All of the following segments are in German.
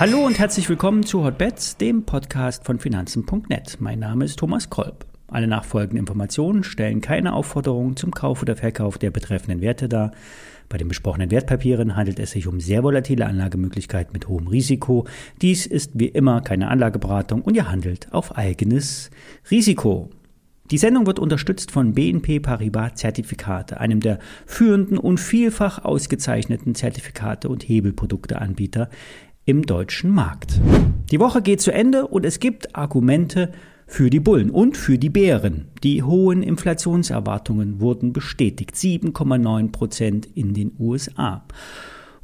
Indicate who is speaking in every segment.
Speaker 1: Hallo und herzlich willkommen zu Hotbets, dem Podcast von Finanzen.net. Mein Name ist Thomas Kolb. Alle nachfolgenden Informationen stellen keine Aufforderung zum Kauf oder Verkauf der betreffenden Werte dar. Bei den besprochenen Wertpapieren handelt es sich um sehr volatile Anlagemöglichkeiten mit hohem Risiko. Dies ist wie immer keine Anlageberatung und ihr handelt auf eigenes Risiko. Die Sendung wird unterstützt von BNP Paribas Zertifikate, einem der führenden und vielfach ausgezeichneten Zertifikate und Hebelprodukteanbieter im deutschen Markt. Die Woche geht zu Ende und es gibt Argumente für die Bullen und für die Bären. Die hohen Inflationserwartungen wurden bestätigt. 7,9 Prozent in den USA.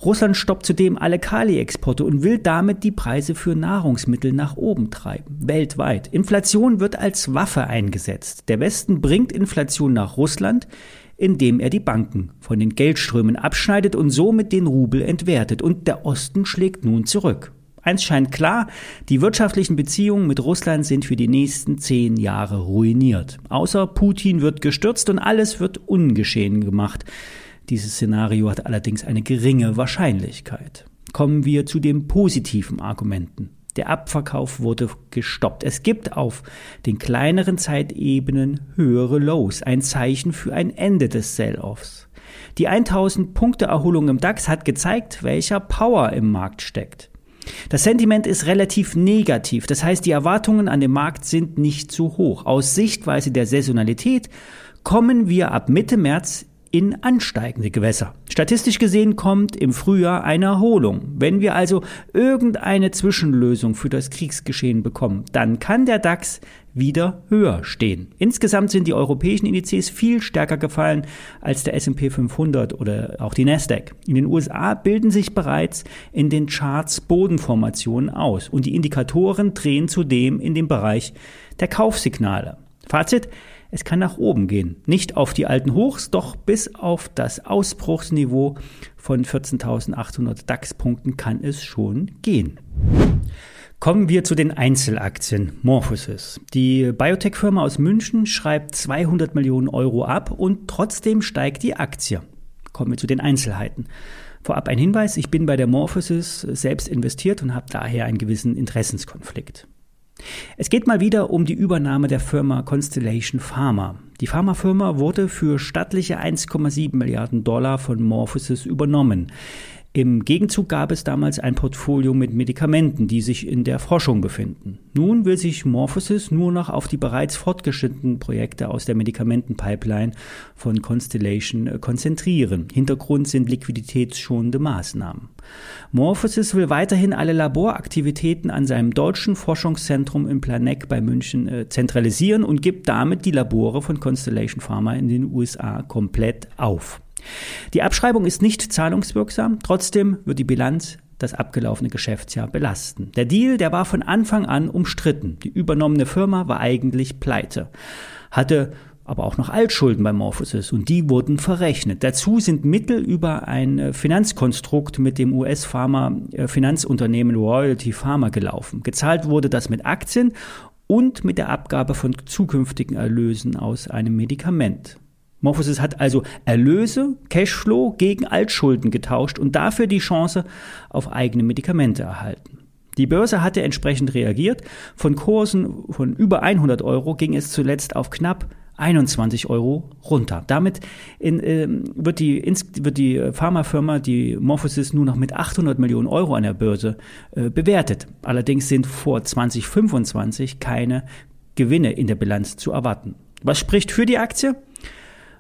Speaker 1: Russland stoppt zudem alle Kali-Exporte und will damit die Preise für Nahrungsmittel nach oben treiben. Weltweit. Inflation wird als Waffe eingesetzt. Der Westen bringt Inflation nach Russland indem er die Banken von den Geldströmen abschneidet und somit den Rubel entwertet. Und der Osten schlägt nun zurück. Eins scheint klar, die wirtschaftlichen Beziehungen mit Russland sind für die nächsten zehn Jahre ruiniert. Außer Putin wird gestürzt und alles wird ungeschehen gemacht. Dieses Szenario hat allerdings eine geringe Wahrscheinlichkeit. Kommen wir zu den positiven Argumenten. Der Abverkauf wurde gestoppt. Es gibt auf den kleineren Zeitebenen höhere Lows, ein Zeichen für ein Ende des Sell-Offs. Die 1000 Punkte Erholung im DAX hat gezeigt, welcher Power im Markt steckt. Das Sentiment ist relativ negativ, das heißt die Erwartungen an den Markt sind nicht zu hoch. Aus Sichtweise der Saisonalität kommen wir ab Mitte März in ansteigende Gewässer. Statistisch gesehen kommt im Frühjahr eine Erholung. Wenn wir also irgendeine Zwischenlösung für das Kriegsgeschehen bekommen, dann kann der DAX wieder höher stehen. Insgesamt sind die europäischen Indizes viel stärker gefallen als der S&P 500 oder auch die Nasdaq. In den USA bilden sich bereits in den Charts Bodenformationen aus und die Indikatoren drehen zudem in den Bereich der Kaufsignale. Fazit, es kann nach oben gehen. Nicht auf die alten Hochs, doch bis auf das Ausbruchsniveau von 14.800 DAX-Punkten kann es schon gehen. Kommen wir zu den Einzelaktien. Morphosis. Die Biotech-Firma aus München schreibt 200 Millionen Euro ab und trotzdem steigt die Aktie. Kommen wir zu den Einzelheiten. Vorab ein Hinweis, ich bin bei der Morphosis selbst investiert und habe daher einen gewissen Interessenskonflikt. Es geht mal wieder um die Übernahme der Firma Constellation Pharma. Die Pharmafirma wurde für stattliche 1,7 Milliarden Dollar von Morphosis übernommen. Im Gegenzug gab es damals ein Portfolio mit Medikamenten, die sich in der Forschung befinden. Nun will sich Morphosis nur noch auf die bereits fortgeschrittenen Projekte aus der Medikamentenpipeline von Constellation äh, konzentrieren. Hintergrund sind liquiditätsschonende Maßnahmen. Morphosis will weiterhin alle Laboraktivitäten an seinem deutschen Forschungszentrum im Planegg bei München äh, zentralisieren und gibt damit die Labore von Constellation Pharma in den USA komplett auf. Die Abschreibung ist nicht zahlungswirksam, trotzdem wird die Bilanz das abgelaufene Geschäftsjahr belasten. Der Deal, der war von Anfang an umstritten. Die übernommene Firma war eigentlich pleite, hatte aber auch noch Altschulden bei Morphosis und die wurden verrechnet. Dazu sind Mittel über ein Finanzkonstrukt mit dem US-Pharma-Finanzunternehmen Royalty Pharma gelaufen. Gezahlt wurde das mit Aktien und mit der Abgabe von zukünftigen Erlösen aus einem Medikament. Morphosis hat also Erlöse, Cashflow gegen Altschulden getauscht und dafür die Chance auf eigene Medikamente erhalten. Die Börse hatte entsprechend reagiert. Von Kursen von über 100 Euro ging es zuletzt auf knapp 21 Euro runter. Damit in, äh, wird, die, wird die Pharmafirma, die Morphosis, nur noch mit 800 Millionen Euro an der Börse äh, bewertet. Allerdings sind vor 2025 keine Gewinne in der Bilanz zu erwarten. Was spricht für die Aktie?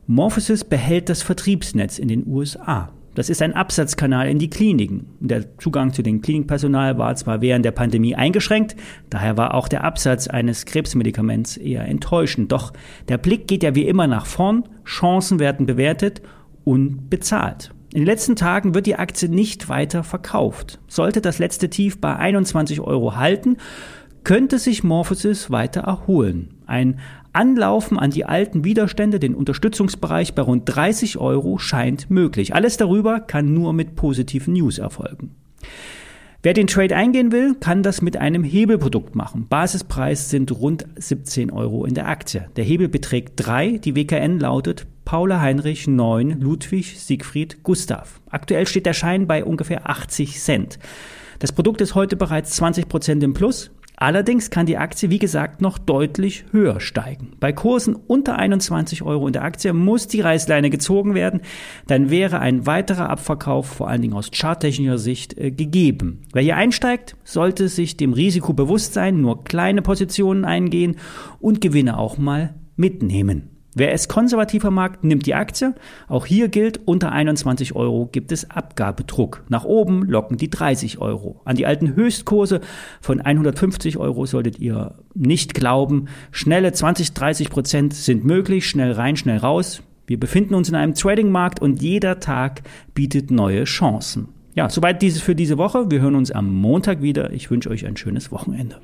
Speaker 1: Morphosis behält das Vertriebsnetz in den USA. Das ist ein Absatzkanal in die Kliniken. Der Zugang zu dem Klinikpersonal war zwar während der Pandemie eingeschränkt, daher war auch der Absatz eines Krebsmedikaments eher enttäuschend. Doch der Blick geht ja wie immer nach vorn, Chancen werden bewertet und bezahlt. In den letzten Tagen wird die Aktie nicht weiter verkauft. Sollte das letzte Tief bei 21 Euro halten, könnte sich Morphosis weiter erholen. Ein Anlaufen an die alten Widerstände, den Unterstützungsbereich bei rund 30 Euro scheint möglich. Alles darüber kann nur mit positiven News erfolgen. Wer den Trade eingehen will, kann das mit einem Hebelprodukt machen. Basispreis sind rund 17 Euro in der Aktie. Der Hebel beträgt 3, die WKN lautet Paula Heinrich 9 Ludwig Siegfried Gustav. Aktuell steht der Schein bei ungefähr 80 Cent. Das Produkt ist heute bereits 20 Prozent im Plus. Allerdings kann die Aktie, wie gesagt, noch deutlich höher steigen. Bei Kursen unter 21 Euro in der Aktie muss die Reißleine gezogen werden. Dann wäre ein weiterer Abverkauf, vor allen Dingen aus charttechnischer Sicht, äh, gegeben. Wer hier einsteigt, sollte sich dem Risiko bewusst sein, nur kleine Positionen eingehen und Gewinne auch mal mitnehmen. Wer es konservativer mag, nimmt die Aktie. Auch hier gilt, unter 21 Euro gibt es Abgabedruck. Nach oben locken die 30 Euro. An die alten Höchstkurse von 150 Euro solltet ihr nicht glauben. Schnelle 20, 30 Prozent sind möglich. Schnell rein, schnell raus. Wir befinden uns in einem Trading-Markt und jeder Tag bietet neue Chancen. Ja, soweit dieses für diese Woche. Wir hören uns am Montag wieder. Ich wünsche euch ein schönes Wochenende.